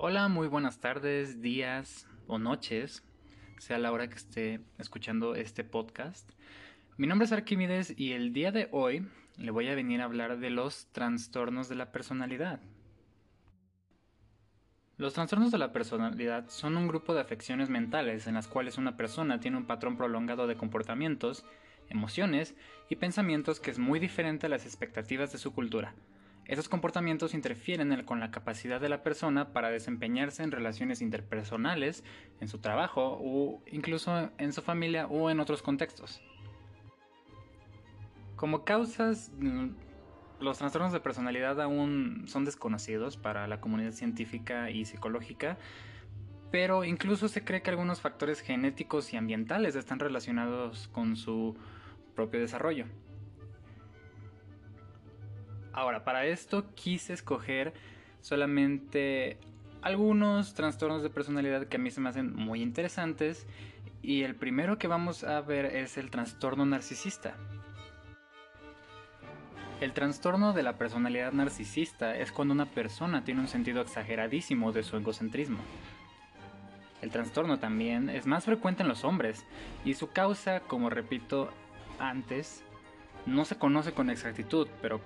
Hola, muy buenas tardes, días o noches, sea la hora que esté escuchando este podcast. Mi nombre es Arquímedes y el día de hoy le voy a venir a hablar de los trastornos de la personalidad. Los trastornos de la personalidad son un grupo de afecciones mentales en las cuales una persona tiene un patrón prolongado de comportamientos, emociones y pensamientos que es muy diferente a las expectativas de su cultura esos comportamientos interfieren con la capacidad de la persona para desempeñarse en relaciones interpersonales, en su trabajo o incluso en su familia o en otros contextos. Como causas, mm, los trastornos de personalidad aún son desconocidos para la comunidad científica y psicológica, pero incluso se cree que algunos factores genéticos y ambientales están relacionados con su propio desarrollo. Ahora, para esto quise escoger solamente algunos trastornos de personalidad que a mí se me hacen muy interesantes y el primero que vamos a ver es el trastorno narcisista. El trastorno de la personalidad narcisista es cuando una persona tiene un sentido exageradísimo de su egocentrismo. El trastorno también es más frecuente en los hombres y su causa, como repito antes, no se conoce con exactitud, pero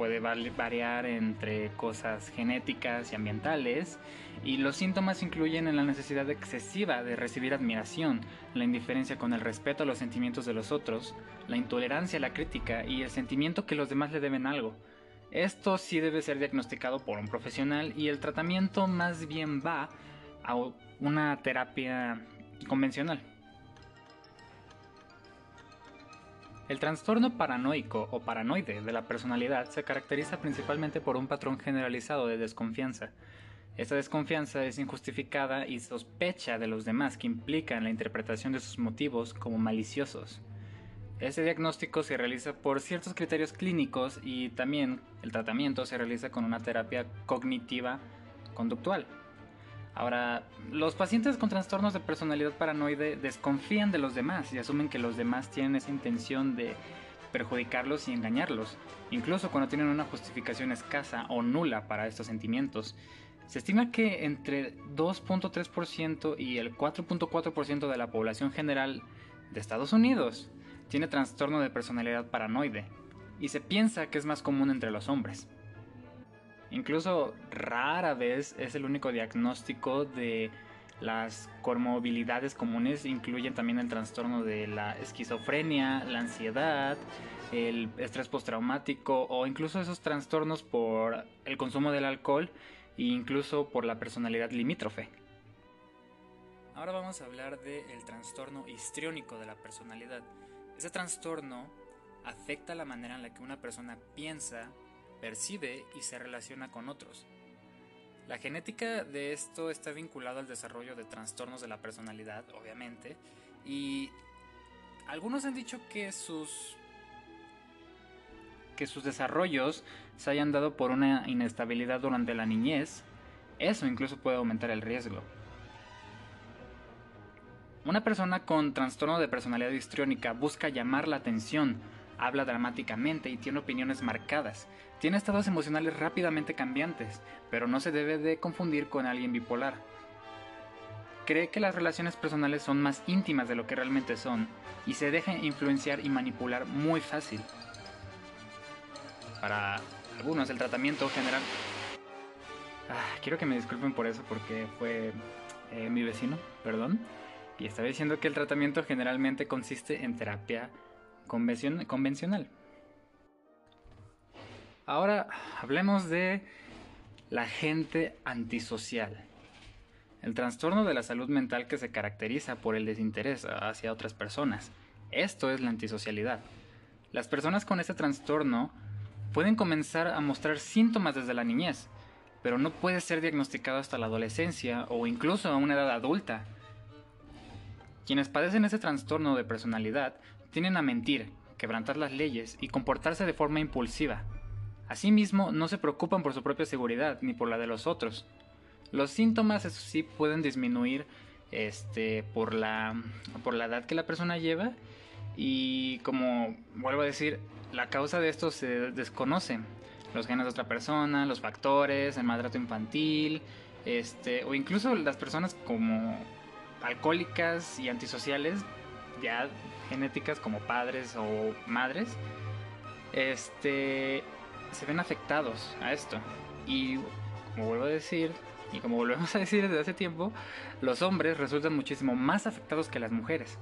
puede variar entre cosas genéticas y ambientales, y los síntomas incluyen en la necesidad excesiva de recibir admiración, la indiferencia con el respeto a los sentimientos de los otros, la intolerancia a la crítica y el sentimiento que los demás le deben algo. Esto sí debe ser diagnosticado por un profesional y el tratamiento más bien va a una terapia convencional. El trastorno paranoico o paranoide de la personalidad se caracteriza principalmente por un patrón generalizado de desconfianza. Esta desconfianza es injustificada y sospecha de los demás que implican la interpretación de sus motivos como maliciosos. Este diagnóstico se realiza por ciertos criterios clínicos y también el tratamiento se realiza con una terapia cognitiva conductual. Ahora, los pacientes con trastornos de personalidad paranoide desconfían de los demás y asumen que los demás tienen esa intención de perjudicarlos y engañarlos, incluso cuando tienen una justificación escasa o nula para estos sentimientos. Se estima que entre 2.3% y el 4.4% de la población general de Estados Unidos tiene trastorno de personalidad paranoide, y se piensa que es más común entre los hombres. Incluso rara vez es el único diagnóstico de las comorbilidades comunes incluyen también el trastorno de la esquizofrenia, la ansiedad, el estrés postraumático o incluso esos trastornos por el consumo del alcohol e incluso por la personalidad limítrofe. Ahora vamos a hablar del trastorno histriónico de la personalidad. Ese trastorno afecta la manera en la que una persona piensa, percibe y se relaciona con otros. La genética de esto está vinculada al desarrollo de trastornos de la personalidad, obviamente, y algunos han dicho que sus que sus desarrollos se hayan dado por una inestabilidad durante la niñez, eso incluso puede aumentar el riesgo. Una persona con trastorno de personalidad histriónica busca llamar la atención, habla dramáticamente y tiene opiniones marcadas. Tiene estados emocionales rápidamente cambiantes, pero no se debe de confundir con alguien bipolar. Cree que las relaciones personales son más íntimas de lo que realmente son y se deja influenciar y manipular muy fácil. Para algunos el tratamiento general... Ah, quiero que me disculpen por eso porque fue eh, mi vecino, perdón. Y estaba diciendo que el tratamiento generalmente consiste en terapia convencional. Ahora hablemos de la gente antisocial. El trastorno de la salud mental que se caracteriza por el desinterés hacia otras personas. Esto es la antisocialidad. Las personas con este trastorno pueden comenzar a mostrar síntomas desde la niñez, pero no puede ser diagnosticado hasta la adolescencia o incluso a una edad adulta. Quienes padecen ese trastorno de personalidad tienen a mentir, quebrantar las leyes y comportarse de forma impulsiva. Asimismo, no se preocupan por su propia seguridad ni por la de los otros. Los síntomas, eso sí, pueden disminuir este, por, la, por la edad que la persona lleva y como vuelvo a decir, la causa de esto se desconoce. Los genes de otra persona, los factores, el maltrato infantil, este, o incluso las personas como alcohólicas y antisociales, ya genéticas como padres o madres, este, se ven afectados a esto. Y como vuelvo a decir, y como volvemos a decir desde hace tiempo, los hombres resultan muchísimo más afectados que las mujeres.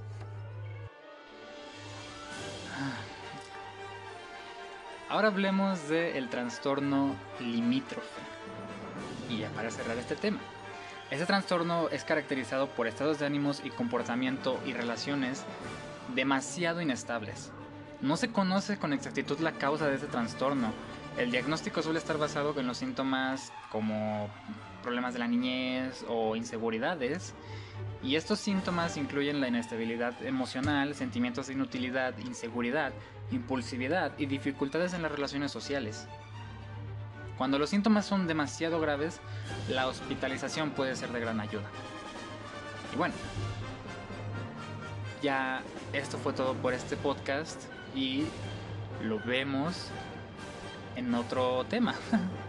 Ahora hablemos del trastorno limítrofe. Y ya para cerrar este tema. Este trastorno es caracterizado por estados de ánimos y comportamiento y relaciones demasiado inestables. No se conoce con exactitud la causa de este trastorno. El diagnóstico suele estar basado en los síntomas como problemas de la niñez o inseguridades. Y estos síntomas incluyen la inestabilidad emocional, sentimientos de inutilidad, inseguridad, impulsividad y dificultades en las relaciones sociales. Cuando los síntomas son demasiado graves, la hospitalización puede ser de gran ayuda. Y bueno, ya esto fue todo por este podcast y lo vemos en otro tema.